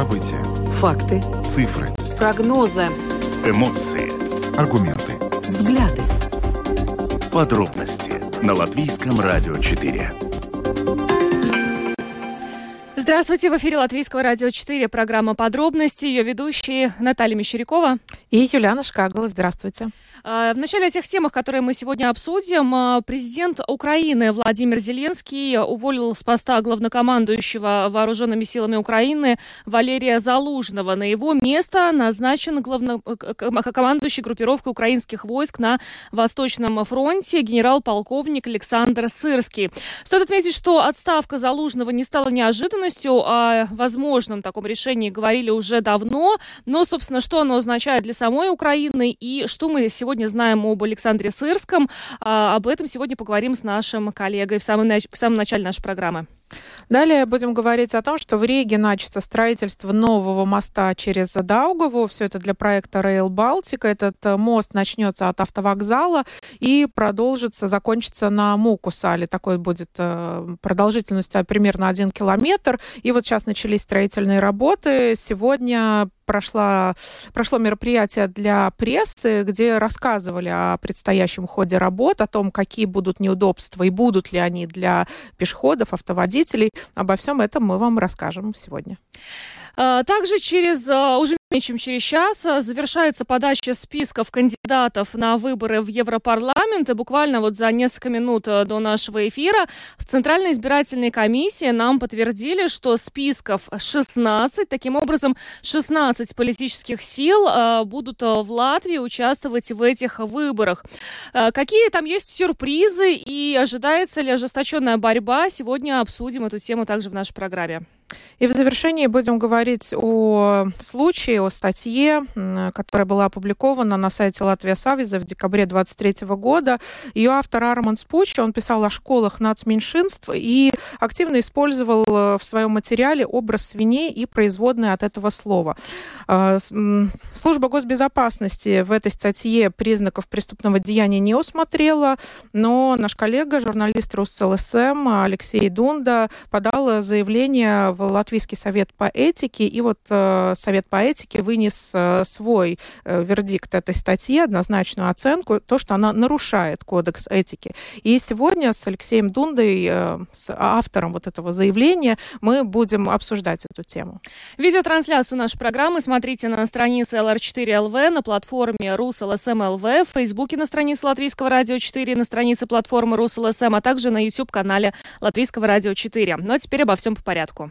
События. Факты. Цифры. Прогнозы. Эмоции. Аргументы. Взгляды. Подробности на Латвийском радио 4. Здравствуйте, в эфире Латвийского радио 4, программа «Подробности», ее ведущие Наталья Мещерякова и Юлиана Шкагла. Здравствуйте. А, в начале этих темах, которые мы сегодня обсудим, а, президент Украины Владимир Зеленский уволил с поста главнокомандующего вооруженными силами Украины Валерия Залужного. На его место назначен главнокомандующий группировкой украинских войск на Восточном фронте генерал-полковник Александр Сырский. Стоит отметить, что отставка Залужного не стала неожиданностью. О возможном таком решении говорили уже давно. Но, собственно, что оно означает для самой Украины и что мы сегодня знаем об Александре Сырском. А, об этом сегодня поговорим с нашим коллегой в самом, в самом начале нашей программы. Далее будем говорить о том, что в Риге начато строительство нового моста через Даугаву. Все это для проекта Rail Baltica. Этот э, мост начнется от автовокзала и продолжится, закончится на Мукусале. Такой будет э, продолжительность примерно один километр. И вот сейчас начались строительные работы. Сегодня прошла, прошло мероприятие для прессы, где рассказывали о предстоящем ходе работ, о том, какие будут неудобства и будут ли они для пешеходов, автоводителей. Обо всем этом мы вам расскажем сегодня. А, также через а, уже менее чем через час а, завершается подача списков кандидатов на выборы в Европарламент. И буквально вот за несколько минут до нашего эфира в Центральной избирательной комиссии нам подтвердили, что списков 16. Таким образом, 16 политических сил будут в Латвии участвовать в этих выборах. Какие там есть сюрпризы и ожидается ли ожесточенная борьба? Сегодня обсудим эту тему также в нашей программе. И в завершении будем говорить о случае, о статье, которая была опубликована на сайте Латвия Савиза в декабре 23 года. Ее автор Арман Спучи, он писал о школах нацменьшинств и активно использовал э, в своем материале образ свиней и производные от этого слова. Э, служба госбезопасности в этой статье признаков преступного деяния не усмотрела, но наш коллега, журналист РусЛСМ Алексей Дунда подал заявление в Латвийский совет по этике, и вот э, совет по этике вынес э, свой э, вердикт этой статьи, однозначную оценку, то, что она нарушает кодекс этики. И сегодня с Алексеем Дундой, с автором вот этого заявления, мы будем обсуждать эту тему. Видеотрансляцию нашей программы смотрите на странице LR4LV, на платформе RusLSM.LV, в Фейсбуке на странице Латвийского радио 4, на странице платформы RusLSM, а также на YouTube-канале Латвийского радио 4. Ну а теперь обо всем по порядку.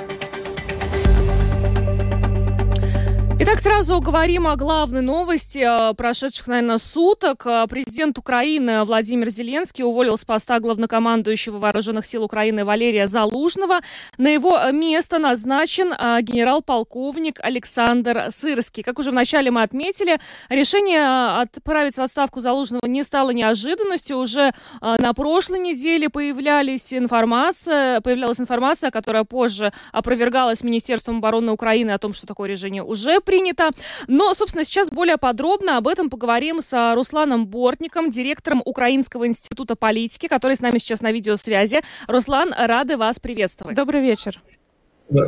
Сразу говорим о главной новости э, прошедших, наверное, суток. Э, президент Украины Владимир Зеленский уволил с поста главнокомандующего Вооруженных сил Украины Валерия Залужного. На его место назначен э, генерал-полковник Александр Сырский. Как уже вначале мы отметили, решение отправить в отставку Залужного не стало неожиданностью. Уже на прошлой неделе появлялись информация, появлялась информация, которая позже опровергалась Министерством обороны Украины о том, что такое решение уже принято. Но, собственно, сейчас более подробно об этом поговорим с Русланом Бортником, директором Украинского института политики, который с нами сейчас на видеосвязи. Руслан, рады вас приветствовать. Добрый вечер.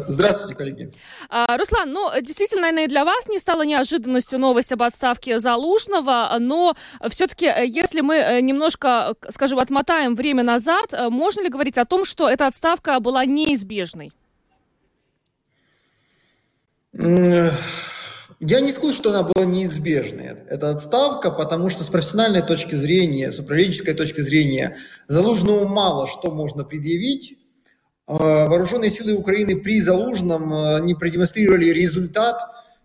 Здравствуйте, коллеги. А, Руслан, ну, действительно, наверное, и для вас не стала неожиданностью новость об отставке Залужного, но все-таки, э, если мы э, немножко, скажем, отмотаем время назад, э, можно ли говорить о том, что эта отставка была неизбежной? Я не скажу, что она была неизбежной. Это отставка, потому что с профессиональной точки зрения, с управленческой точки зрения, Залужному мало что можно предъявить. А, вооруженные силы Украины при Залужном а, не продемонстрировали результат,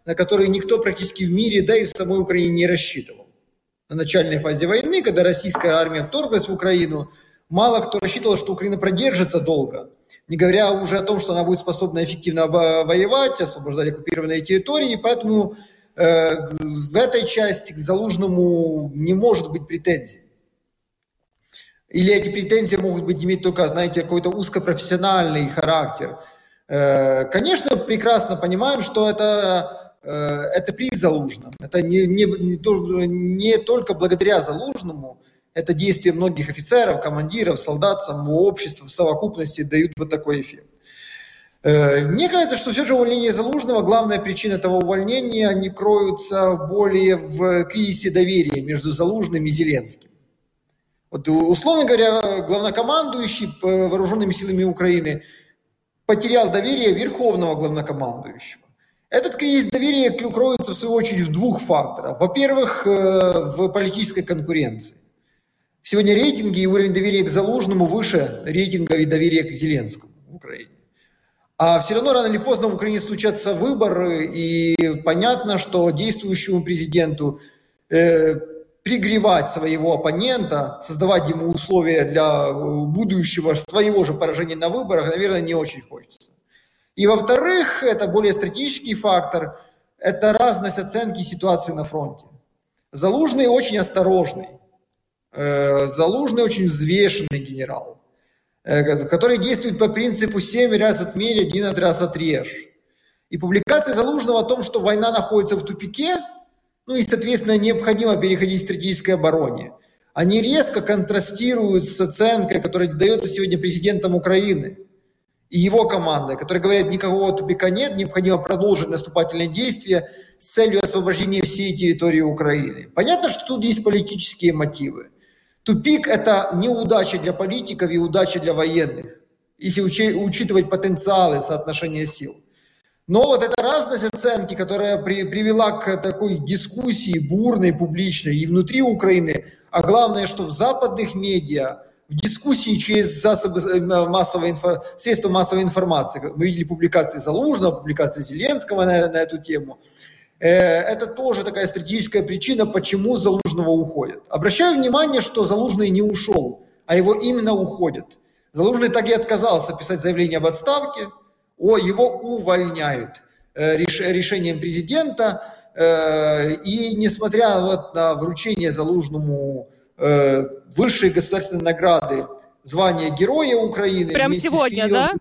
на который никто практически в мире, да и в самой Украине не рассчитывал. На начальной фазе войны, когда российская армия вторглась в Украину, мало кто рассчитывал, что Украина продержится долго не говоря уже о том, что она будет способна эффективно воевать, освобождать оккупированные территории, и поэтому э, в этой части к Залужному не может быть претензий. Или эти претензии могут быть иметь только, знаете, какой-то узкопрофессиональный характер. Э, конечно, прекрасно понимаем, что это, э, это при Залужном. Это не, не, не, не только благодаря Залужному, это действия многих офицеров, командиров, солдат, самого общества в совокупности дают вот такой эффект. Э, мне кажется, что все же увольнение Залужного, главная причина этого увольнения, они кроются более в кризисе доверия между Залужным и Зеленским. Вот, условно говоря, главнокомандующий вооруженными силами Украины потерял доверие верховного главнокомандующего. Этот кризис доверия кроется, в свою очередь, в двух факторах. Во-первых, э, в политической конкуренции. Сегодня рейтинги и уровень доверия к Залужному выше рейтинга и доверия к Зеленскому в Украине. А все равно рано или поздно в Украине случатся выборы, и понятно, что действующему президенту э, пригревать своего оппонента, создавать ему условия для будущего своего же поражения на выборах, наверное, не очень хочется. И во-вторых, это более стратегический фактор, это разность оценки ситуации на фронте. Залужный очень осторожный, э, Залужный очень взвешенный генерал, э, который действует по принципу «семь раз отмерь, один раз отрежь». И публикация Залужного о том, что война находится в тупике, ну и, соответственно, необходимо переходить к стратегической обороне, они резко контрастируют с оценкой, которая дается сегодня президентом Украины – и его командой, которые говорят, никакого тупика нет, необходимо продолжить наступательные действия с целью освобождения всей территории Украины. Понятно, что тут есть политические мотивы. Тупик – это неудача для политиков и удача для военных, если учитывать потенциалы соотношения сил. Но вот эта разность оценки, которая при, привела к такой дискуссии бурной, публичной и внутри Украины, а главное, что в западных медиа – в дискуссии через засобы э, массовой инфо... средства массовой информации. Мы видели публикации Залужного, публикации Зеленского на, на эту тему. Э, это тоже такая стратегическая причина, почему Залужного уходит. Обращаю внимание, что Залужный не ушел, а его именно уходят. Залужный так и отказался писать заявление об отставке, о, его увольняют э, решением президента. И несмотря вот на вручение Залужному Э, высшие государственные награды, звание Героя Украины. Прям сегодня, да?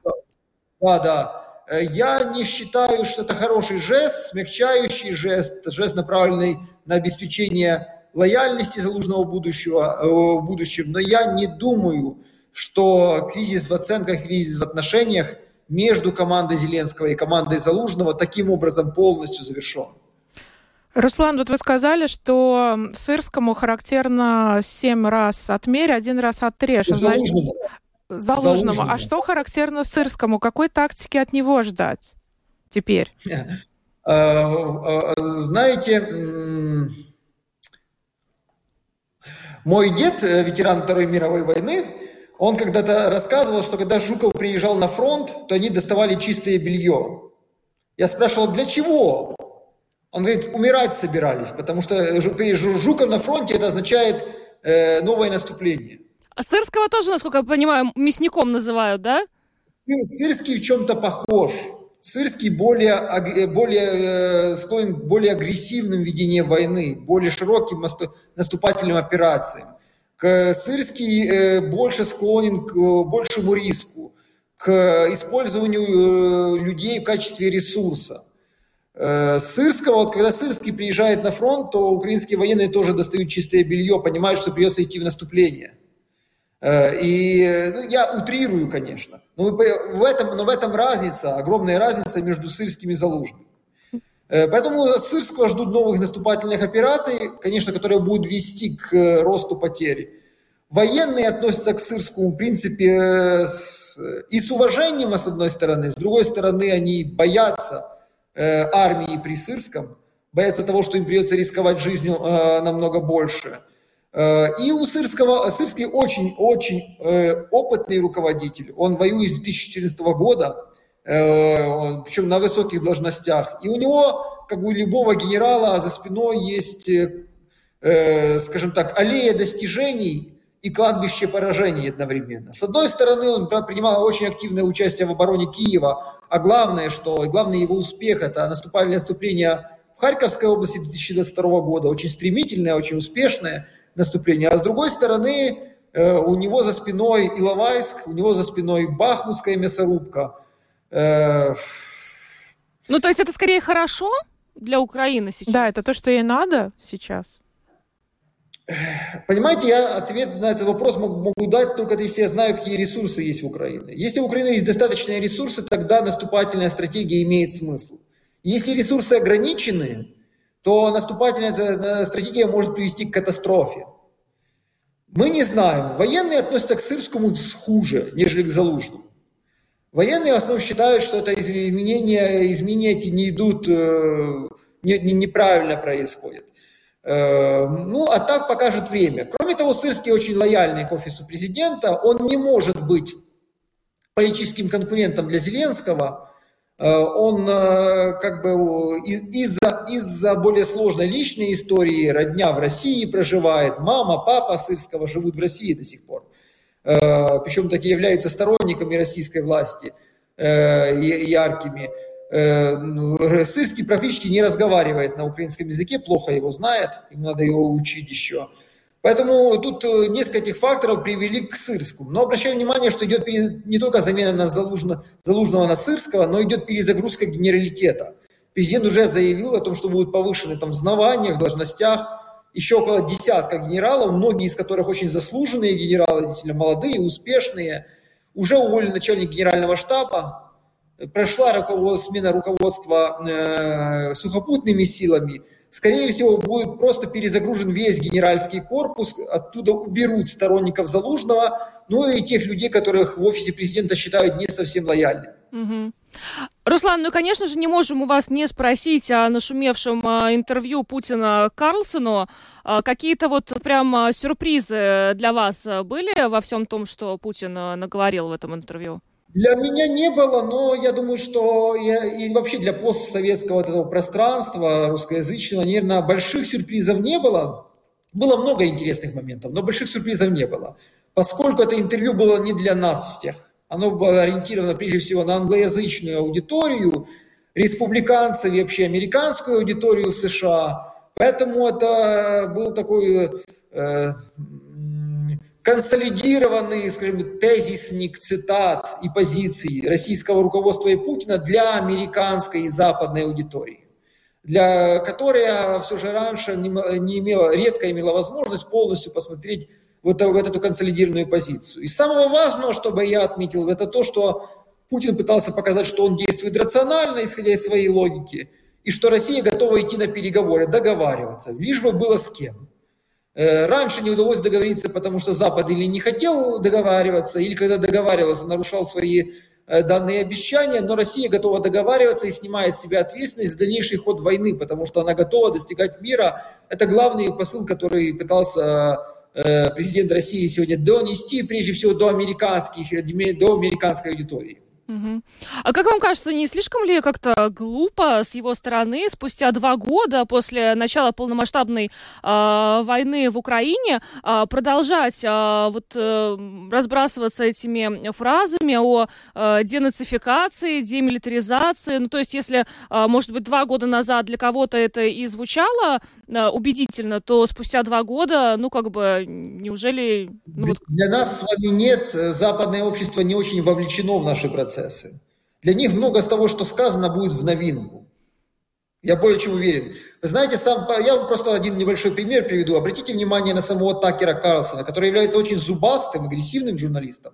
Да, да. Э, я не считаю, что это хороший жест, смягчающий жест, жест, направленный на обеспечение лояльности залужного будущего, э, в будущем. Но я не думаю, что кризис в оценках, кризис в отношениях между командой Зеленского и командой Залужного таким образом полностью завершен. Руслан, вот вы сказали, что Сырскому характерно семь раз отмерь, один раз отрежь. Залужному. Залужному. Залужному. А что характерно Сырскому? Какой тактики от него ждать теперь? А, а, знаете, мой дед, э, ветеран Второй мировой войны, он когда-то рассказывал, что когда Жуков приезжал на фронт, то они доставали чистое белье. Я спрашивал, для чего? Он говорит, умирать собирались, потому что Жуков на фронте это означает э, новое наступление. А Сырского тоже, насколько я понимаю, мясником называют, да? Сырский в чем-то похож. Сырский более, э, более э, склонен к более агрессивным ведениям войны, более широким наступательным операциям. Сырский э, больше склонен к большему риску, к использованию людей в качестве ресурса. Сырского, вот когда Сырский приезжает на фронт, то украинские военные тоже достают чистое белье, понимают, что придется идти в наступление. Э, и ну, я утрирую, конечно, но в этом, но в этом разница, огромная разница между Сырским и Залужным. Э, поэтому от Сырского ждут новых наступательных операций, конечно, которые будут вести к росту потерь. Военные относятся к Сырскому, в принципе, с, и с уважением, с одной стороны, с другой стороны, они боятся – Э, армии при Сырском, боятся того, что им придется рисковать жизнью э, намного больше. Э, и у Сырского, Сырский очень-очень опытный руководитель. Он воюет с 2014 года, причем на высоких должностях. И у него, как у любого генерала, за спиной есть, скажем так, аллея достижений и кладбище поражений одновременно. С одной стороны, он принимал очень активное участие в обороне Киева, а главное, что главный его успех – это наступательное наступление в Харьковской области 2022 года, очень стремительное, очень успешное наступление. А с другой стороны, э, у него за спиной Иловайск, у него за спиной Бахмутская мясорубка. Э, ну, то есть это скорее хорошо для Украины сейчас? Да, это то, что ей надо сейчас. Понимаете, я ответ на этот вопрос могу дать только если я знаю, какие ресурсы есть в Украине. Если в Украине есть достаточные ресурсы, тогда наступательная стратегия имеет смысл. Если ресурсы ограничены, то наступательная стратегия может привести к катастрофе. Мы не знаем. Военные относятся к Сырскому хуже, нежели к Залужному. Военные в основном считают, что это изменения, изменения эти не идут, э, не, не, неправильно происходят. Э, ну, а так покажет время. Кроме того, Сырский очень лояльный к офису президента. Он не может быть политическим конкурентом для Зеленского. Э, он как бы из-за из более сложной личной истории, родня в России проживает, мама, папа Сырского живут в России до сих пор. Э, причем такие являются сторонниками российской власти э, яркими. Э, ну, Сырский практически не разговаривает на украинском языке, плохо его знает, ему надо его учить еще. Поэтому тут несколько этих факторов привели к Сырскому. Но обращаю внимание, что идет не только замена на Залужного, Залужного на Сырского, но идет перезагрузка генералитета. Президент уже заявил о том, что будут повышены там в должностях, еще около десятка генералов, многие из которых очень заслуженные генералы, действительно молодые, успешные. Уже уволен начальник генерального штаба, прошла руководство, смена руководства э, сухопутными силами. Скорее всего, будет просто перезагружен весь генеральский корпус, оттуда уберут сторонников Залужного, ну и тех людей, которых в офисе президента считают не совсем лояльными. Руслан, ну, конечно же, не можем у вас не спросить о нашумевшем а, интервью Путина Карлсону. А, какие-то вот прям а, сюрпризы для вас были во всем том, что Путин наговорил в этом интервью? Для меня не было, но я думаю, что я, и вообще для постсоветского вот этого пространства русскоязычного, наверное, больших сюрпризов не было. Было много интересных моментов, но больших сюрпризов не было, поскольку это интервью было не для нас всех оно было ориентировано прежде всего на англоязычную аудиторию, республиканцев и вообще американскую аудиторию в США. Поэтому это был такой э, консолидированный, скажем, тезисник цитат и позиций российского руководства и Путина для американской и западной аудитории для которой все же раньше не, имела, редко имела возможность полностью посмотреть вот, в эту консолидированную позицию. И самого важного, чтобы я отметил, это то, что Путин пытался показать, что он действует рационально, исходя из своей логики, и что Россия готова идти на переговоры, договариваться, лишь бы было с кем. Э, раньше не удалось договориться, потому что Запад или не хотел договариваться, или когда договаривался, нарушал свои э, данные обещания, но Россия готова договариваться и снимает с себя ответственность за дальнейший ход войны, потому что она готова достигать мира. Это главный посыл, который пытался Э, президент России сегодня донести, прежде всего, до американских, до американской аудитории. Угу. А как вам кажется, не слишком ли как-то глупо с его стороны спустя два года после начала полномасштабной э, войны в Украине э, продолжать э, вот э, разбрасываться этими фразами о э, денацификации, демилитаризации? Ну, то есть, если, э, может быть, два года назад для кого-то это и звучало э, убедительно, то спустя два года, ну, как бы, неужели... Ну, вот... Для нас с вами нет, э, западное общество не очень вовлечено в наши процессы процессы. Для них много из того, что сказано, будет в новинку. Я более чем уверен. Вы знаете, сам, я вам просто один небольшой пример приведу. Обратите внимание на самого Такера Карлсона, который является очень зубастым, агрессивным журналистом.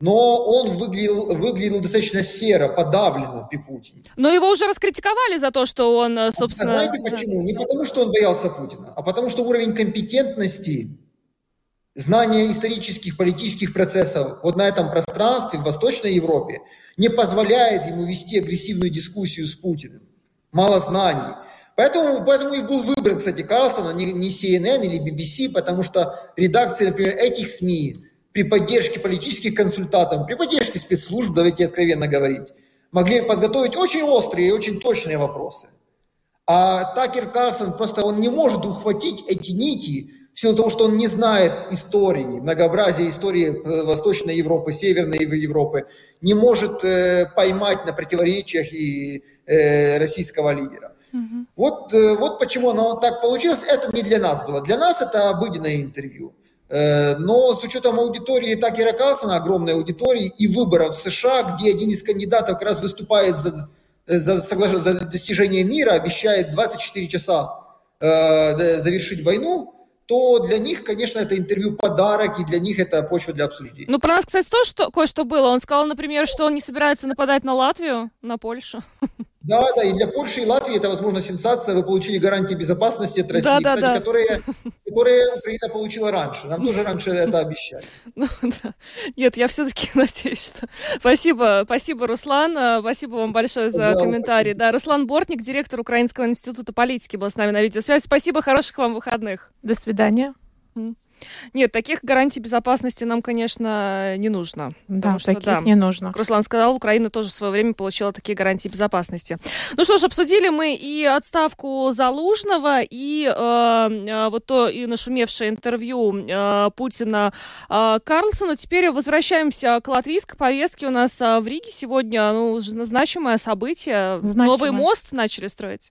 Но он выглядел, выглядел достаточно серо, подавленно при Путине. Но его уже раскритиковали за то, что он, э, собственно... А знаете почему? Не потому, что он боялся Путина, а потому, что уровень компетентности знание исторических, политических процессов вот на этом пространстве в Восточной Европе не позволяет ему вести агрессивную дискуссию с Путиным. Мало знаний. Поэтому, поэтому и был выбран, кстати, Карлсона, не, не CNN или BBC, потому что редакции, например, этих СМИ при поддержке политических консультантов, при поддержке спецслужб, давайте откровенно говорить, могли подготовить очень острые и очень точные вопросы. А Такер Карлсон просто он не может ухватить эти нити, в силу того, что он не знает истории, многообразия истории э, Восточной Европы, Северной Европы, не может э, поймать на противоречиях и э, российского лидера. Угу. Вот, э, вот почему оно так получилось. Это не для нас было. Для нас это обыденное интервью. Э, но с учетом аудитории Такера Карлсона, огромной аудитории, и выборов в США, где один из кандидатов как раз выступает за, за, за достижение мира, обещает 24 часа э, завершить войну, то для них, конечно, это интервью подарок, и для них это почва для обсуждения. Ну, про нас, кстати, тоже что, кое-что было. Он сказал, например, что он не собирается нападать на Латвию, на Польшу. Да, да, и для Польши и Латвии это, возможно, сенсация. Вы получили гарантии безопасности от России, да, да, кстати, да. Которые, которые Украина получила раньше. Нам тоже раньше это обещали. Ну, да. Нет, я все-таки надеюсь, что... Спасибо, спасибо, Руслан. э, Спасибо вам большое за Пожалуйста. комментарий. Да, Руслан Бортник, директор Украинского института политики, был с нами на видеосвязи. Спасибо, хороших вам выходных. До свидания. Нет, таких гарантий безопасности нам, конечно, не нужно. Да, что, таких да, не нужно. Руслан сказал, Украина тоже в свое время получила такие гарантии безопасности. Ну что ж, обсудили мы и отставку Залужного, и э, э, вот то и нашумевшее интервью э, Путина э, Карлсону. Теперь возвращаемся к латвийской повестке. У нас э, в Риге сегодня ну, уже значимое событие. Значимое. Новый мост начали строить.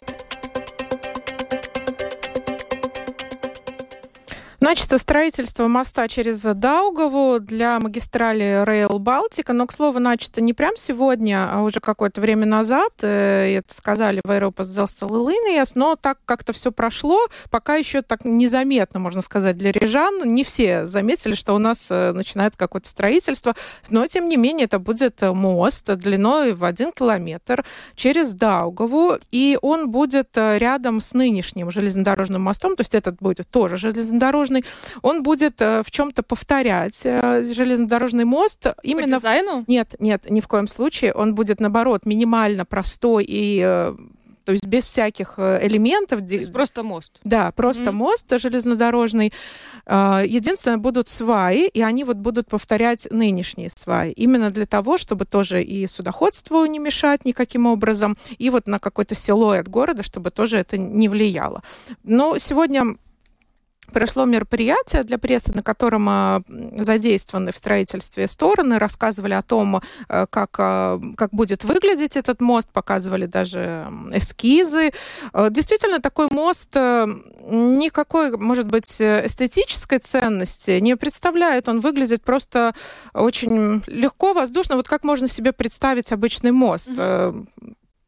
Начато строительство моста через Даугаву для магистрали Rail Балтика, но, к слову, начато не прям сегодня, а уже какое-то время назад. Э, Это сказали в Европа Линияс, но так как-то все прошло, пока еще так незаметно, можно сказать, для рижан. Не все заметили, что у нас э, начинает какое-то строительство, но, тем не менее, это будет мост длиной в один километр через Даугаву, и он будет э, рядом с нынешним железнодорожным мостом, то есть этот будет тоже железнодорожный, он будет э, в чем-то повторять э, железнодорожный мост По именно дизайну? нет, нет, ни в коем случае. Он будет, наоборот, минимально простой и э, то есть без всяких элементов. То есть просто мост. Да, просто Мгм. мост железнодорожный. Единственное, будут сваи, и они вот будут повторять нынешние сваи. Именно для того, чтобы тоже и судоходству не мешать никаким образом, и вот на какой-то силуэт города, чтобы тоже это не влияло. Но сегодня прошло мероприятие для прессы, на котором а, задействованы в строительстве стороны, рассказывали о том, э, как, а, как будет выглядеть этот мост, показывали даже эскизы. Э, Действительно, такой мост э, никакой, может быть, эстетической ценности не представляет. Он выглядит просто очень легко, воздушно. Вот как можно себе представить обычный мост? Мгм.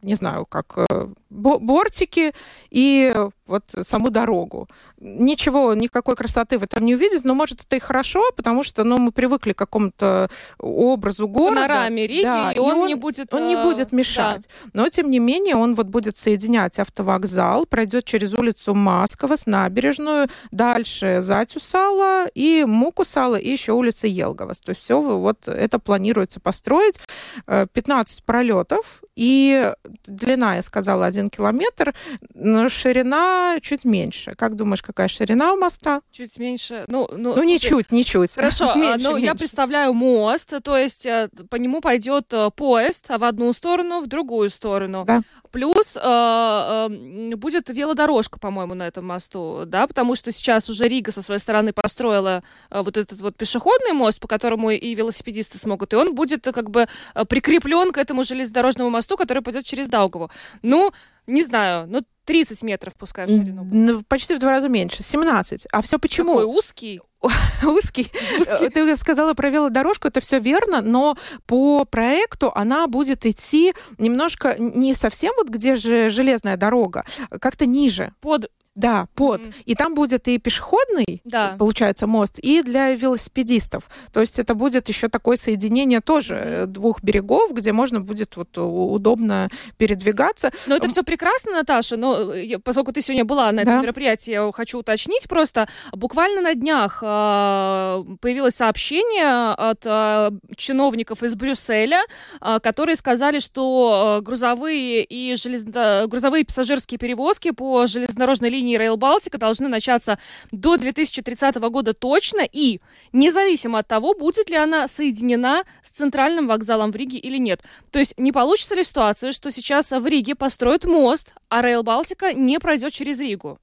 Э, Не знаю, как э, бо- бортики и вот саму дорогу. Ничего, никакой красоты в этом не увидеть, но может это и хорошо, потому что ну, мы привыкли к какому-то образу города. Панораме Риги, Да, и он, не будет... Он не э, будет мешать. Но, тем не менее, он вот будет соединять автовокзал, пройдет через улицу Маскова с набережную, дальше Затюсала и Мукусала, и еще улица Елговас. То есть все вот это планируется построить. Э, 15 пролетов, и длина, я сказала, один километр, но ширина чуть меньше. Как думаешь, какая ширина у моста? Чуть меньше. Ну, ну, Ну, слушай, ничуть, ничуть. Хорошо, а, Меньше, ну я меньше. представляю мост, то есть э, по нему пойдет э, поезд а в одну сторону, в другую сторону. Да. Плюс э, э, будет велодорожка, по-моему, на этом мосту, да, потому что сейчас уже Рига со своей стороны построила э, вот этот вот пешеходный мост, по которому и велосипедисты смогут, и он будет э, как бы прикреплен к этому железнодорожному мосту, который пойдет через Даугаву. Ну, не знаю, ну 30 метров пускай в ширину. Ну, Почти в два раза меньше, 17. А все почему? Такой узкий. узкий. Узкий. Ты сказала про велодорожку, это все верно, но по проекту она будет идти немножко не совсем вот где же железная дорога, а как-то ниже. Под... Да, под. Мгм. И там будет и пешеходный, Да. получается, мост, и для велосипедистов. То есть это будет еще такое соединение тоже э, двух берегов, где можно будет вот у- удобно передвигаться. Ну, это все прекрасно, Наташа, но э, поскольку ты сегодня была на этом Да. мероприятии, я хочу уточнить просто. Буквально на днях э, появилось сообщение от э, чиновников из Брюсселя, э, которые сказали, что э, грузовые и железно... грузовые и пассажирские перевозки по железнодорожной линии Rail Балтика должны начаться до 2030 года точно, и независимо от того, будет ли она соединена с центральным вокзалом в Риге или нет. То есть не получится ли ситуация, что сейчас в Риге построят мост, а Rail Балтика не пройдет через Ригу?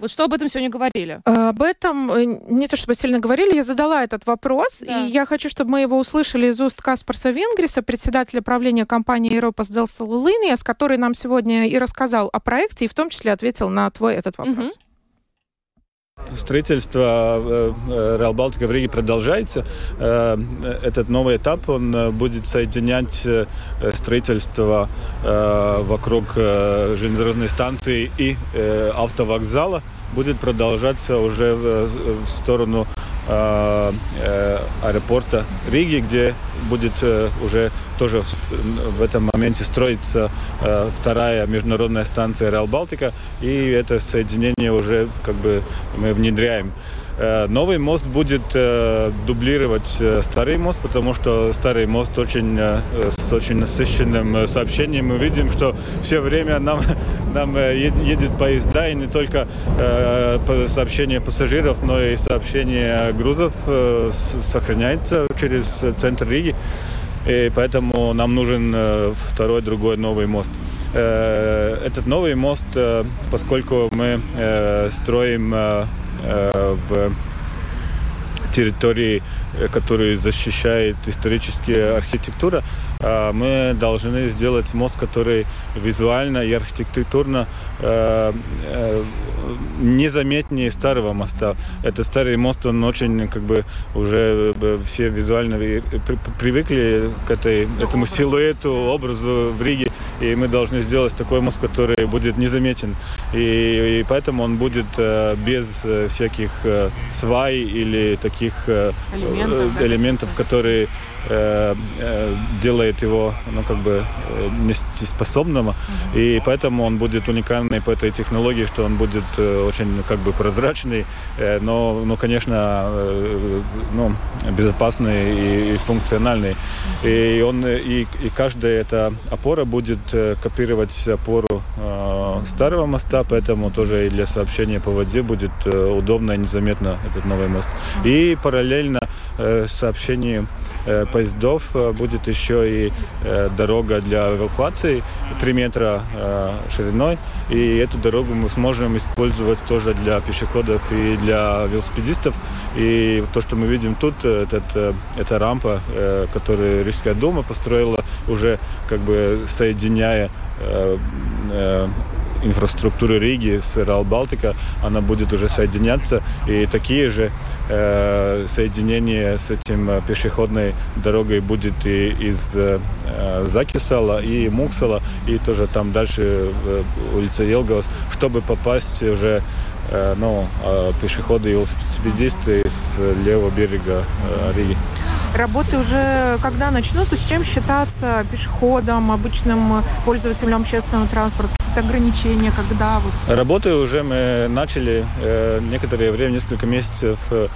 Вот что об этом сегодня говорили? Об этом э, не то чтобы сильно говорили, я задала этот вопрос, Да. и я хочу, чтобы мы его услышали из уст Каспарса Вингриса, председателя правления компании Европа Делса с который нам сегодня и рассказал о проекте, и в том числе ответил на твой этот вопрос. Строительство Реал Балтика в Риге продолжается. Этот новый этап, он будет соединять строительство вокруг железнодорожной станции и автовокзала. Будет продолжаться уже в сторону Э, э, аэропорта Риги, где будет э, уже тоже в этом моменте строится вторая международная станция Реал Балтика, и это соединение уже как бы мы внедряем. Э, новый мост будет э, дублировать э, старый мост, потому что старый мост очень, с очень насыщенным сообщением. Мы видим, что все время нам, нам едет поезда, и не только сообщение пассажиров, но и сообщение грузов сохраняется через центр Риги. И поэтому нам нужен второй, другой новый мост. Этот новый мост, поскольку мы строим Э, в территории, э, которые защищает историческая архитектура, мы должны сделать мост, который визуально и архитектурно э, незаметнее старого моста. Это старый мост, он очень как бы уже все визуально привыкли к этой, этому силуэту, образу в Риге. И мы должны сделать такой мост, который будет незаметен. И, и поэтому он будет э, без э, всяких э, свай или таких э, элементов, элементов которые Э, э, делает его, ну, как бы, э, нестеспособным, mm-hmm. и поэтому он будет уникальный по этой технологии, что он будет очень, как бы, прозрачный, но, но конечно, ну, безопасный и, и функциональный. И, он, и, и каждая эта опора будет копировать опору э, старого моста, поэтому тоже и для сообщения по воде будет удобно и незаметно этот новый мост. И параллельно э, сообщению Э, поездов э, будет еще и э, дорога для эвакуации 3 метра шириной. И эту дорогу мы сможем использовать тоже для пешеходов и для велосипедистов. И то, что мы видим тут, этот, это рампа, которую Рижская дума построила, уже как бы соединяя инфраструктуру Риги с Рал Балтика, она будет уже соединяться. И такие же э, соединения с этим э, пешеходной дорогой будет и из э, Закисала, и Муксала, и тоже там дальше э, улица Елгаус, чтобы попасть уже ну, э, пешеходы и велосипедисты с левого берега э, Риги. Работы уже когда начнутся? С чем считаться пешеходом, обычным пользователем общественного транспорта? Какие-то ограничения, когда? Вот... Работы уже мы начали э, некоторое время, несколько месяцев э,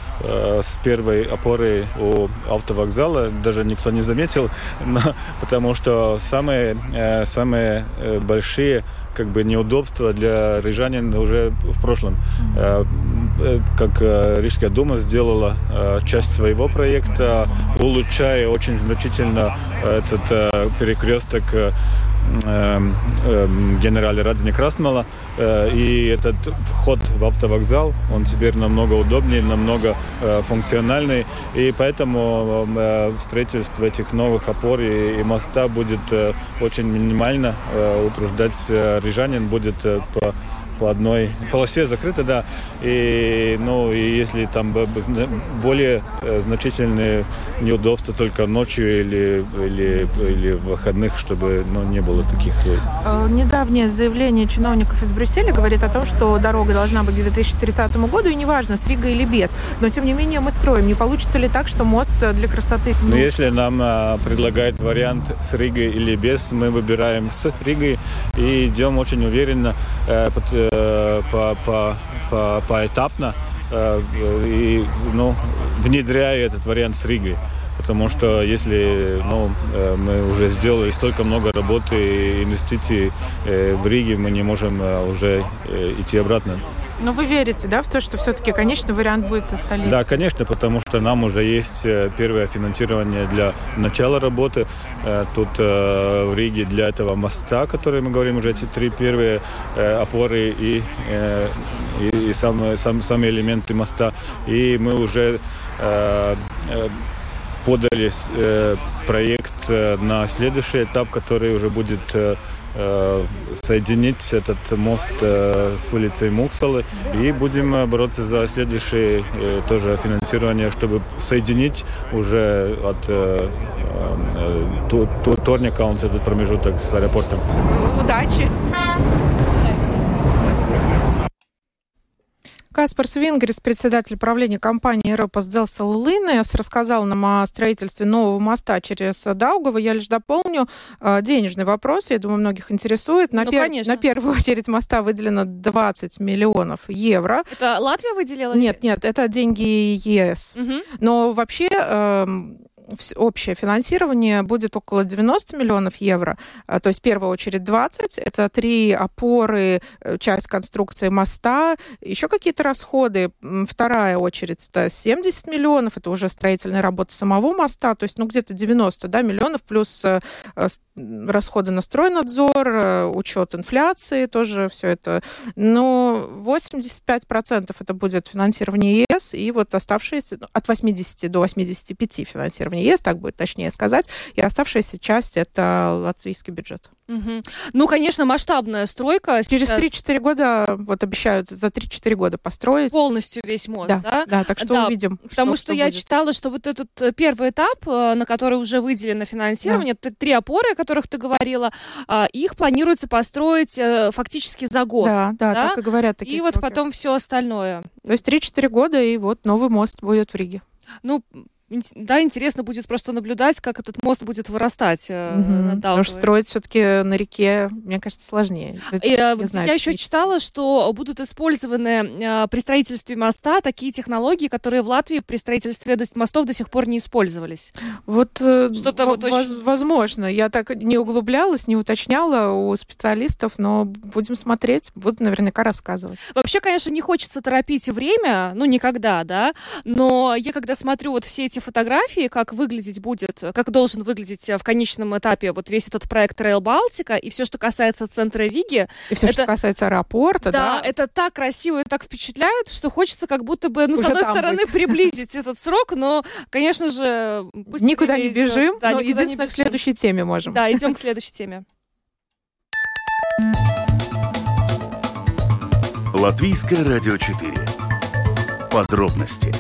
с первой опоры у автовокзала. Даже никто не заметил, но, потому что самые, э, самые э, большие как бы неудобства для рижанин уже в прошлом. Э, э, как э, Рижская дума сделала часть своего проекта, улучшая очень значительно этот перекресток генерале Радзини Красмала. Э, и этот вход в автовокзал, он теперь намного удобнее, намного э, функциональный. И поэтому э, строительство этих новых опор и моста будет очень минимально утруждать рижанин, будет по по одной полосе закрыто, да. И, ну, и если там более э, значительные неудобства только ночью или, или, или в выходных, чтобы ну, не было таких... Э, э, недавнее заявление чиновников из Брюсселя говорит о том, что дорога должна быть к 2030 году, и неважно, с Ригой или без. Но, тем не менее, мы строим. Не получится ли так, что мост для красоты... Ну, если нам предлагают вариант с Ригой или без, мы выбираем с Ригой и идем очень уверенно. Э, по, по, по, поэтапно э, и ну, внедряя этот вариант с Ригой. Потому что если ну, э, мы уже сделали столько много работы и инвестиций в Риге, мы не можем уже идти обратно. Но вы верите, да, в то, что все-таки конечный вариант будет со столицей? Да, конечно, потому что нам уже есть э, первое финансирование для начала работы. Э, тут э, в Риге для этого моста, который мы говорим, уже эти три первые опоры и, и, и сам, сам, сами элементы моста. И мы уже подали проект на следующий этап, который уже будет э, соединить этот мост э, с улицей Муксалы. И будем э, бороться за следующее э, тоже финансирование, чтобы соединить уже от э, э, Торника он этот промежуток с аэропортом. Удачи! Каспар Свингерс, председатель правления компании «Европас Делса Линес», рассказал нам о строительстве нового моста через Даугаву. Я лишь дополню э, денежный вопрос. Я думаю, многих интересует. На, Ну, пер- конечно. на первую очередь моста выделено 20 миллионов евро. Это Латвия выделила? Нет, нет, это деньги ЕС. Мгм. Но вообще вс- общее финансирование будет около 90 миллионов евро. А, То есть в первую очередь 20. Это три опоры, э, часть конструкции моста, еще какие-то расходы. Вторая очередь это 70 миллионов. Это уже строительная работа самого моста. То есть ну где-то 90 да, миллионов плюс э, э, расходы на стройнадзор, учет инфляции, тоже все это. Но 85% это будет финансирование ЕС, и вот оставшиеся ну, от 80 до 85 финансирование ЕС, так будет точнее сказать, и оставшаяся часть это латвийский бюджет. Мгм. Ну, конечно, масштабная стройка. Через сейчас 3-4 года, вот обещают за 3-4 года построить. полностью весь мост, да, да? да, так что Да, увидим. Потому что, я будет. читала, что вот этот э, первый этап, э, на который уже выделено финансирование, это три опоры, о которых ты говорила, а, их планируется построить э, фактически за год. Да, да, да? так и говорят такие И вот сроки. потом все остальное. То есть 3-4 года, и вот новый мост будет в Риге. Ну, да, интересно будет просто наблюдать, как этот мост будет вырастать над Потому что строить все-таки на реке, мне кажется, сложнее. И, э, знаю, я еще читала, что будут использованы э, при строительстве моста такие технологии, которые в Латвии при строительстве мостов до сих пор не использовались. Вот Что-то во- вот очень- воз- возможно. Я так не углублялась, не уточняла у специалистов, но будем смотреть, будут наверняка рассказывать. Вообще, конечно, не хочется торопить время, ну, никогда, да, но я когда смотрю вот все эти фотографии, как выглядеть будет, как должен выглядеть э, в конечном этапе вот весь этот проект Rail Балтика и все, что касается центра Риги, И все, Это- что касается аэропорта, да, да, это так красиво и так впечатляет, что хочется как будто бы, ну, с Уже одной там стороны, быть. приблизить этот срок, но, конечно же, пусть никуда не бежим, Да, но никуда не единственное, к следующей теме можем. Да, идем к следующей теме. Латвийское радио 4. Подробности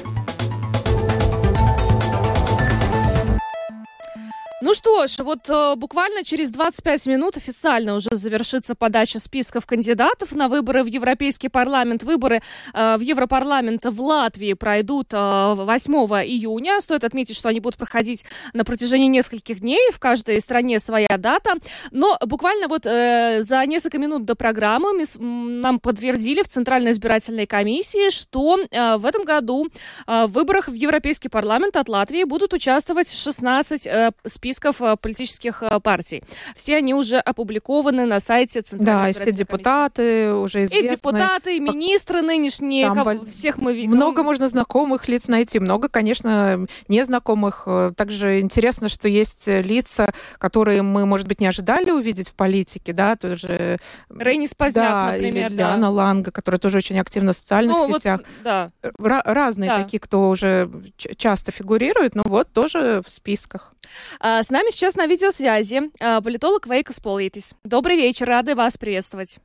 Ну что ж, вот э, буквально через 25 минут официально уже завершится подача списков кандидатов на выборы в Европейский парламент. Выборы э, в Европарламент в Латвии пройдут э, 8 июня. Стоит отметить, что они будут проходить на протяжении нескольких дней. В каждой стране своя дата. Но буквально вот э, за несколько минут до программы мы нам подтвердили в Центральной избирательной комиссии, что э, в этом году э, в выборах в Европейский парламент от Латвии будут участвовать 16 э, списков э, политических э, партий. Все они уже опубликованы на сайте Центральной Да, и все избирательной комиссии. депутаты уже И известны. депутаты, и министры нынешние, Там кого- бол- всех мы видим. Много можно знакомых лиц найти, много, конечно, незнакомых. Э, Также интересно, что есть лица, которые мы, может быть, не ожидали увидеть в политике, да, тоже... Рейни Спазняк, да, например, или да. Диана Ланга, которая тоже очень активна в социальных Ну, вот, сетях. да. Ра- разные Да. такие, кто уже часто фигурирует, но вот тоже в списках. А, С нами сейчас на видеосвязи а, политолог Вейкас Политис. Добрый вечер, рады вас приветствовать.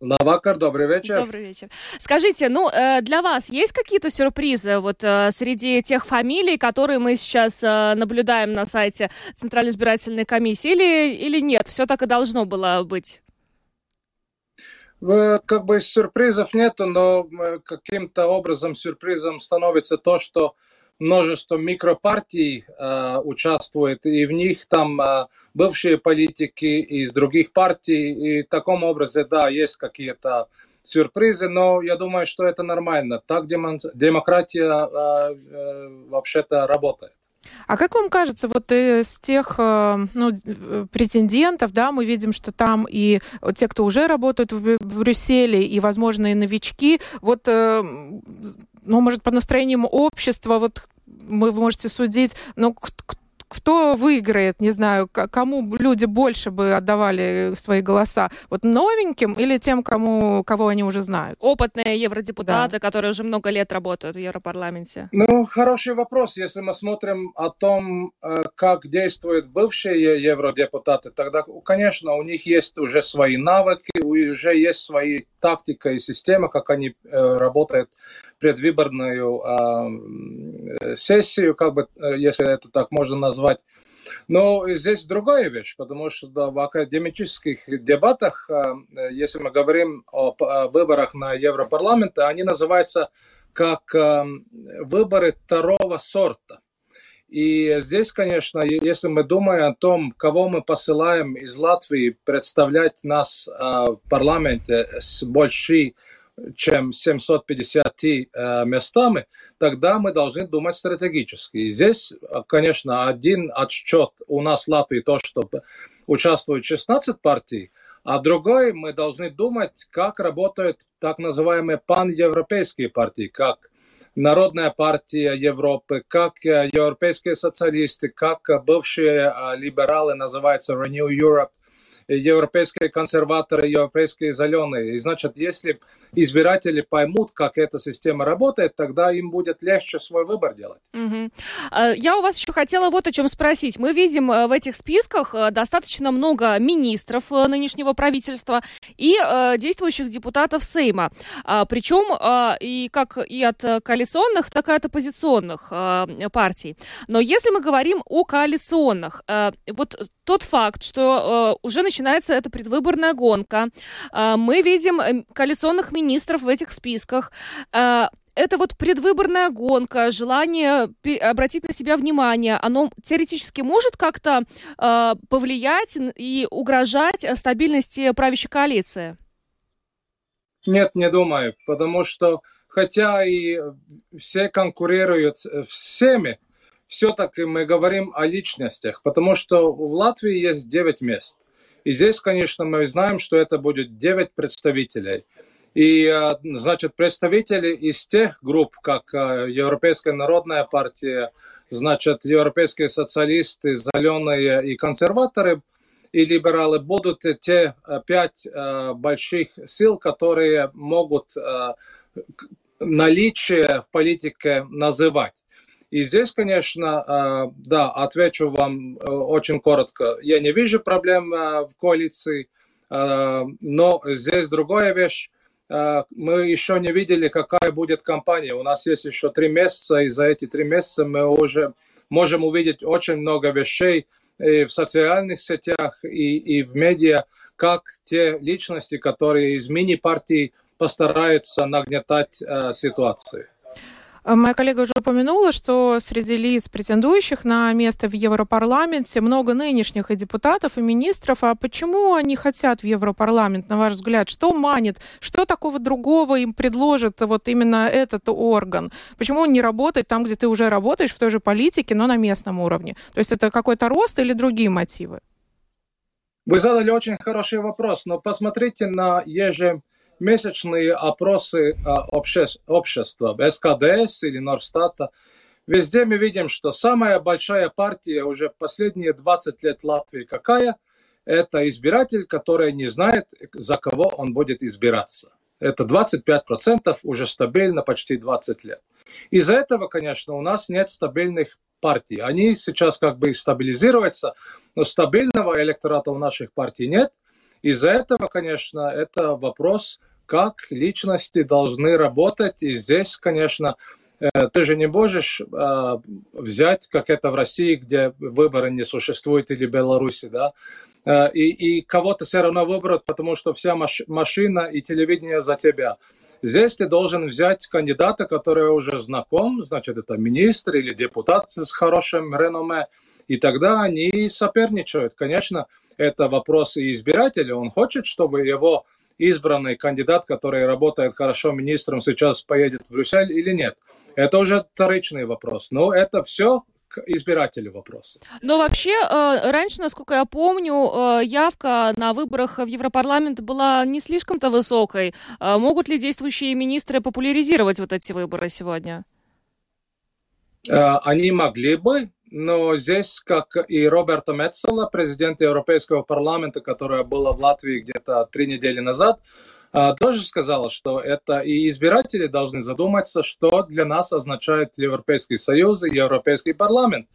Labvakar, добрый вечер. Добрый вечер. Скажите, ну, э, для вас есть какие-то сюрпризы вот э, среди тех фамилий, которые мы сейчас э, наблюдаем на сайте Центральной избирательной комиссии, или, или нет? Все так и должно было быть? Как бы сюрпризов нету, но э, каким-то образом сюрпризом становится то, что множество микропартий э, участвует, и в них там э, бывшие политики из других партий, и в таком образе, да, есть какие-то сюрпризы, но я думаю, что это нормально. Так демократия э, э, вообще-то работает. А как вам кажется, вот из тех э, ну, э, претендентов, да, мы видим, что там и те, кто уже работают в, Брю- в Брюсселе, и, возможно, и новички, вот, э, ну, может, по настроениям общества, вот вы можете судить, ну, к- к- кто выиграет, не знаю, кому люди больше бы отдавали свои голоса? Вот новеньким или тем, кому, кого они уже знают? Опытные евродепутаты, да. которые уже много лет работают в Европарламенте. Ну, хороший вопрос. Если мы смотрим о том, э, как действуют бывшие евродепутаты, тогда, конечно, у них есть уже свои навыки, уже есть свои тактика и система, как они э, работают предвыборную э, сессию, как бы, если это так можно назвать. Но здесь другая вещь, потому что да, в академических дебатах, если мы говорим о выборах на Европарламент, они называются как выборы второго сорта. И здесь, конечно, если мы думаем о том, кого мы посылаем из Латвии представлять нас в парламенте с большей чем 750 э, местами, тогда мы должны думать стратегически. И здесь, конечно, один отсчет у нас в Латвии то, что участвуют 16 партий, а другой мы должны думать, как работают так называемые паневропейские партии, как Народная партия Европы, как э, европейские социалисты, как бывшие э, либералы, называются Renew Europe, европейские консерваторы, европейские зеленые. И значит, если избиратели поймут, как эта система работает, тогда им будет легче свой выбор делать. Угу. Я у вас еще хотела вот о чем спросить. Мы видим э, в этих списках э, достаточно много министров э, нынешнего правительства и действующих депутатов Сейма. А, Причем и как и от коалиционных, так и от оппозиционных партий. Но если мы говорим о коалиционных, вот тот факт, что уже начинается эта предвыборная гонка, мы видим коалиционных министров в этих списках. Э, это вот предвыборная гонка, желание обратить на себя внимание, оно теоретически может как-то э, повлиять и угрожать стабильности правящей коалиции? Нет, не думаю, потому что хотя и все конкурируют всеми, все-таки мы говорим о личностях, потому что в Латвии есть 9 мест. И здесь, конечно, мы знаем, что это будет 9 представителей – и, э, значит, представители из тех групп, как э, Европейская народная партия, значит, европейские социалисты, зеленые и консерваторы и либералы будут те э, пять больших сил, которые могут наличие в политике называть. И здесь, конечно, да, отвечу вам очень коротко. Я не вижу проблем в коалиции, но здесь другая вещь. Мы еще не видели, какая будет кампания. У нас есть еще три месяца, и за эти три месяца мы уже можем увидеть очень много вещей и в социальных сетях, и, и в медиа, как те личности, которые из мини-партий постараются нагнетать э, ситуацию. Э, моя коллега уже упомянула, что среди лиц, претендующих на место в Европарламенте, много нынешних и депутатов, и министров. А почему они хотят в Европарламент, на ваш взгляд? Что манит? Что такого другого им предложит вот именно этот орган? Почему он не работает там, где ты уже работаешь, в той же политике, но на местном уровне? То есть это какой-то рост или другие мотивы? Вы задали очень хороший вопрос, но посмотрите на еже месячные опросы а, обще, общества, СКДС или Норстата, везде мы видим, что самая большая партия уже последние 20 лет Латвии какая? Это избиратель, который не знает, за кого он будет избираться. Это 25% уже стабильно почти 20 лет. Из-за этого, конечно, у нас нет стабильных партий. Они сейчас как бы стабилизируются, но стабильного электората у наших партий нет – из-за этого, конечно, это вопрос, как личности должны работать. И здесь, конечно, э, ты же не можешь э, взять, как это в России, где выборы не существует, или в Беларуси, да, э, и, и кого-то все равно выбрать, потому что вся маш- машина и телевидение за тебя. Здесь ты должен взять кандидата, который уже знаком, значит, это министр или депутат с хорошим реноме, и тогда они соперничают. Конечно, это вопрос и избирателя. Он хочет, чтобы его избранный кандидат, который работает хорошо министром, сейчас поедет в Брюссель или нет. Это уже вторичный вопрос. Но это все избирателю вопрос. Но вообще, э, раньше, насколько я помню, э, явка на выборах в Европарламент была не слишком-то высокой. Э, могут ли действующие министры популяризировать вот эти выборы сегодня? Они могли бы, но здесь, как и Роберта Мецела, президент Европейского парламента, которая была в Латвии где-то три недели назад, тоже сказала, что это и избиратели должны задуматься, что для нас означает Европейский Союз и Европейский парламент.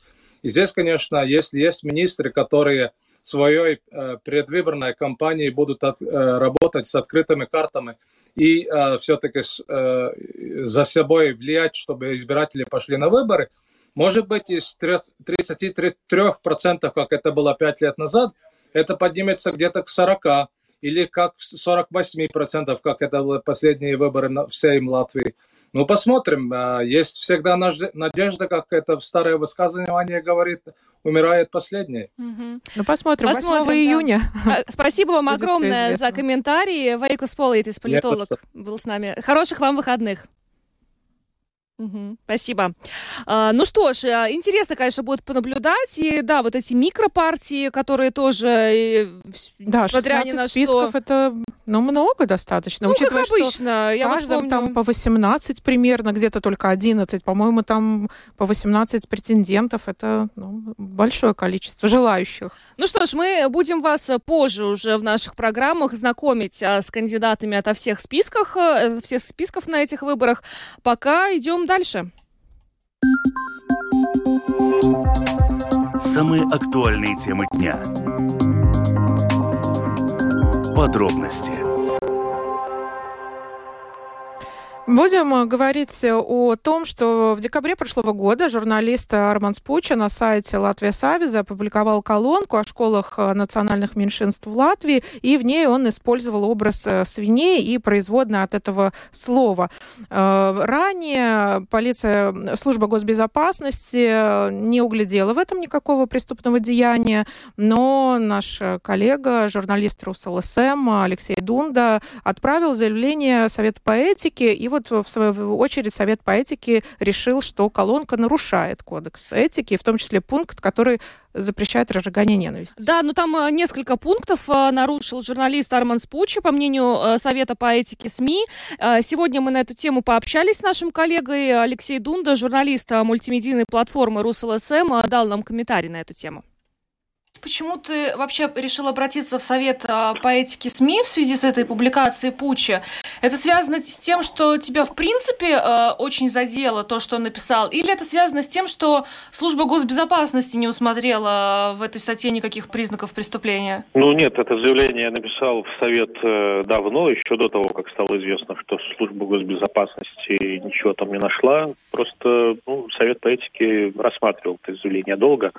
И здесь, конечно, если есть министры, которые своей э, предвыборной кампании будут от, э, работать с открытыми картами и э, все-таки за собой влиять, чтобы избиратели пошли на выборы, может быть, из 33%, как это было 5 лет назад, это поднимется где-то к 40% или как 48%, как это были последние выборы в всей Латвии. Ну, посмотрим. А, есть всегда надежда, как это в старое высказывание говорит, умирает последний. Угу. Ну, посмотрим. посмотрим 8 да. июня. А, спасибо вам огромное за комментарии. Вейкус Политис, политолог, был с нами. Хороших вам выходных. Угу, спасибо. А, ну что ж, а, интересно, конечно, будет понаблюдать. И да, вот эти микропартии, которые тоже, и, да, несмотря ни на списков, что... это ну, много достаточно. Ну, учитывая, как обычно. Что я каждом вот помню... там по 18 примерно, где-то только 11. По-моему, там по 18 претендентов. Это ну, большое количество желающих. Ну что ж, мы будем вас позже уже в наших программах знакомить с кандидатами ото всех списках, э, всех списков на этих выборах. Пока идем дальше. Самые актуальные темы дня. Подробности Будем э, говорить о том, что в декабре прошлого года журналист Арман Спуча на сайте Латвия Савиза опубликовал колонку о школах э, национальных меньшинств в Латвии, и в ней он использовал образ э, свиней и производное от этого слова. Ранее полиция, служба госбезопасности не углядела в этом никакого преступного деяния, но наш коллега, журналист РусЛСМ Алексей Дунда отправил заявление Совета по этике, и вот вот, в свою очередь, Совет по этике решил, что колонка нарушает кодекс этики, в том числе пункт, который запрещает разжигание ненависти. Да, но ну там э, несколько пунктов э, нарушил журналист Арман Спучи, по мнению э, Совета по этике СМИ. Сегодня мы на эту тему пообщались с нашим коллегой Алексей Дунда, журналист мультимедийной платформы РусЛСМ, дал нам комментарий на эту тему. Почему ты вообще решил обратиться в Совет а, по этике СМИ в связи с этой публикацией Пуча? Это связано с тем, что тебя в принципе а, очень задело то, что он написал? Или это связано с тем, что служба госбезопасности не усмотрела в этой статье никаких признаков преступления? Ну нет, это заявление я написал в Совет э, давно, еще до того, как стало известно, что служба госбезопасности ничего там не нашла. Просто ну, Совет по этике рассматривал это заявление долго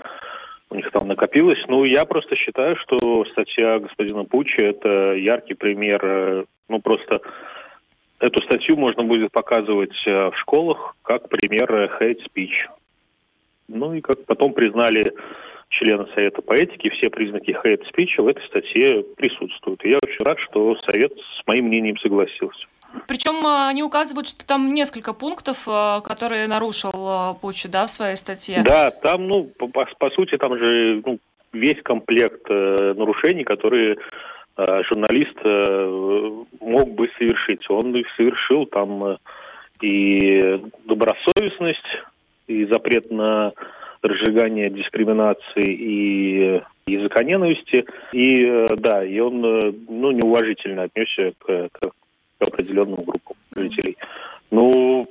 у них там накопилось. Ну, я просто считаю, что статья господина Пучи – это яркий пример, э, ну, просто эту статью можно будет показывать э, в школах как пример э, hate speech. Ну и как потом признали члены Совета по этике, все признаки hate speech в этой статье присутствуют. И я очень рад, что Совет с моим мнением согласился. Причем а, они указывают, что там несколько пунктов, а, которые нарушил а, Пучи, да, в своей статье. Да, там, ну, по, по сути, там же ну, весь комплект э, нарушений, которые э, журналист э, мог бы совершить. Он их совершил там и добросовестность, и запрет на разжигание дискриминации и языка ненависти. И да, и он ну, неуважительно отнесся к, к определенным группам жителей. Ну,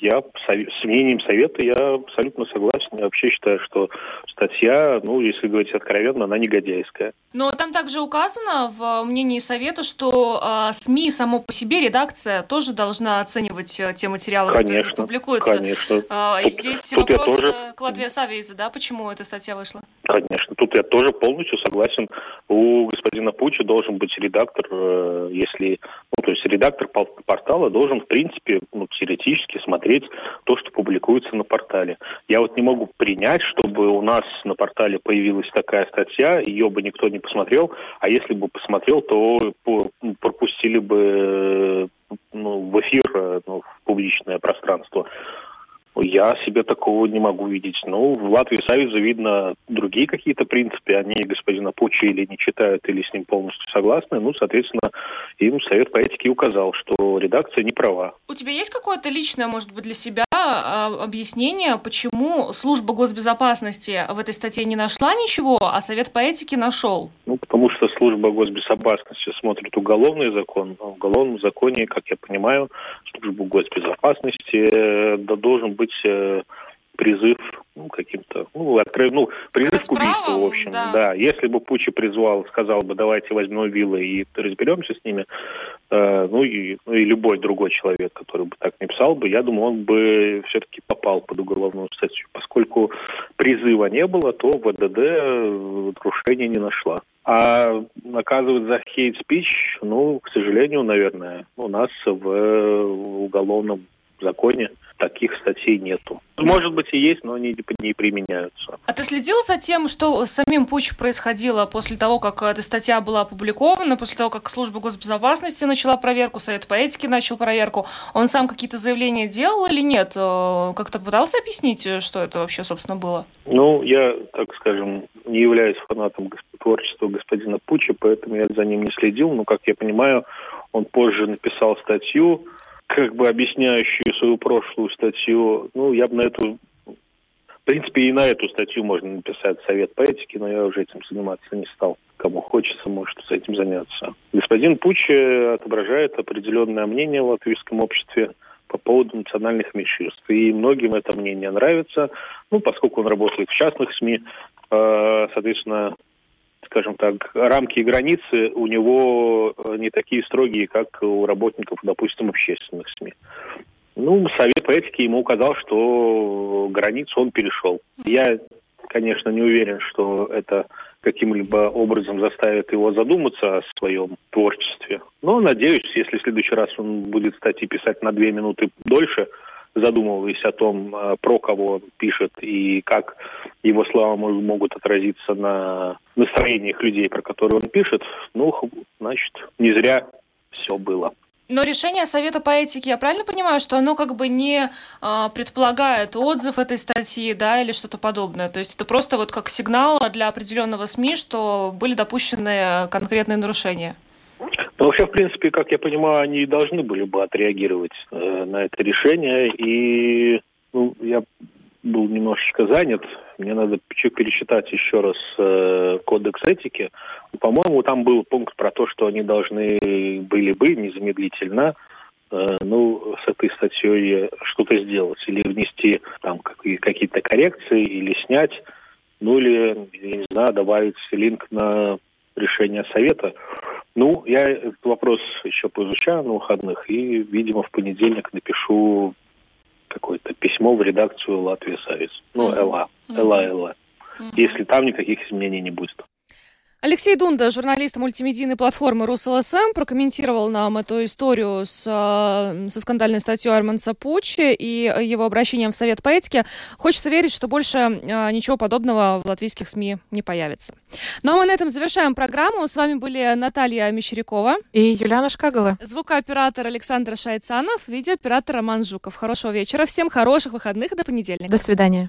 я с мнением совета я абсолютно согласен. Я вообще считаю, что статья, ну, если говорить откровенно, она негодяйская. Но там также указано в мнении совета, что э, СМИ само по себе, редакция, тоже должна оценивать э, те материалы, конечно, которые публикуются. Конечно. Э, и здесь тут вопрос тоже... к Латвии Савейза, да, почему эта статья вышла? Конечно, тут я тоже полностью согласен. У господина Пуча должен быть редактор, э, если, ну, то есть редактор портала должен, в принципе, ну, теоретически смотреть то, что публикуется на портале. Я вот не могу принять, чтобы у нас на портале появилась такая статья, ее бы никто не посмотрел, а если бы посмотрел, то ну, пропустили бы ну, в эфир, э, ну, в публичное пространство. Я себе такого не могу видеть. Ну, в Латвии Союза видно другие какие-то принципы. Они господина Пучи или не читают, или с ним полностью согласны. Ну, соответственно, им Совет по этике указал, что редакция не права. У тебя есть какое-то личное, может быть, для себя а, объяснение, почему служба госбезопасности в этой статье не нашла ничего, а Совет по этике нашел? Ну, потому что служба госбезопасности смотрит уголовный закон. В уголовном законе, как я понимаю, службу госбезопасности э, да, должен быть э, призыв ну, каким-то, ну, открыв, ну, призыв к убийству, в общем. Да. да. Если бы Пучи призвал, сказал бы, давайте возьмем виллы и разберемся с ними, э, ну, и, ну, и любой другой человек, который бы так не писал бы, я думаю, он бы все-таки попал под уголовную статью. Поскольку призыва не было, то ВДД нарушения не нашла. А наказывать за хейт-спич, ну, к сожалению, наверное, у нас в уголовном законе таких статей нету. Может быть и есть, но они типа не применяются. А ты следил за тем, что с самим Пуч происходило после того, как эта статья была опубликована, после того, как служба госбезопасности начала проверку, Совет по этике начал проверку? Он сам какие-то заявления делал или нет? Э, как-то пытался объяснить, что это вообще, собственно, было? Ну, я, так скажем, не являюсь фанатом творчества господина Пуча, поэтому я за ним не следил. Но, как я понимаю, он позже написал статью, как бы объясняющую свою прошлую статью, ну, я бы на эту, в принципе, и на эту статью можно написать совет по этике, но я уже этим заниматься не стал. Кому хочется, может с этим заняться. Господин Пуч отображает определенное мнение в латвийском обществе по поводу национальных меньшинств. И многим это мнение нравится, ну, поскольку он работает в частных СМИ, э, соответственно, скажем так, рамки и границы у него э, не такие строгие, как у работников, допустим, общественных СМИ. Ну, Совет по этике ему указал, что границу он перешел. Я, конечно, не уверен, что это каким-либо образом заставит его задуматься о своем творчестве. Но надеюсь, если в следующий раз он будет статьи писать на две минуты дольше, задумываясь о том, э, про кого пишет и как его слова могут отразиться на настроениях людей, про которые он пишет, ну, значит, не зря все было. Но решение Совета по этике, я правильно понимаю, что оно как бы не а, предполагает отзыв этой статьи, да, или что-то подобное? То есть это просто вот как сигнал для определенного СМИ, что были допущены конкретные нарушения? Ну, вообще, в принципе, как я понимаю, они должны были бы отреагировать э, на это решение. И ну, я был немножечко занят. Мне надо пересчитать еще раз э, кодекс этики. По-моему, там был пункт про то, что они должны были бы незамедлительно э, ну, с этой статьей что-то сделать. Или внести там какие-то коррекции, или снять, ну или, я не знаю, добавить линк на решение совета. Ну, я этот вопрос еще поизучаю на выходных и, видимо, в понедельник напишу какое-то письмо в редакцию Латвии Союз. Ну, ЛА. ЛА, ЛА. Если там никаких изменений не будет. Алексей Дунда, журналист мультимедийной платформы РусЛСМ, прокомментировал нам эту историю с, э, со скандальной статьей Арманса Пучи и его обращением в Совет по этике. Хочется верить, что больше э, ничего подобного в латвийских СМИ не появится. Ну а мы на этом завершаем программу. С вами были Наталья Мещерякова и Юлиана Шкагала. Звукооператор Александр Шайцанов, видеооператор Роман Жуков. Хорошего вечера. Всем хороших выходных до понедельника. До свидания.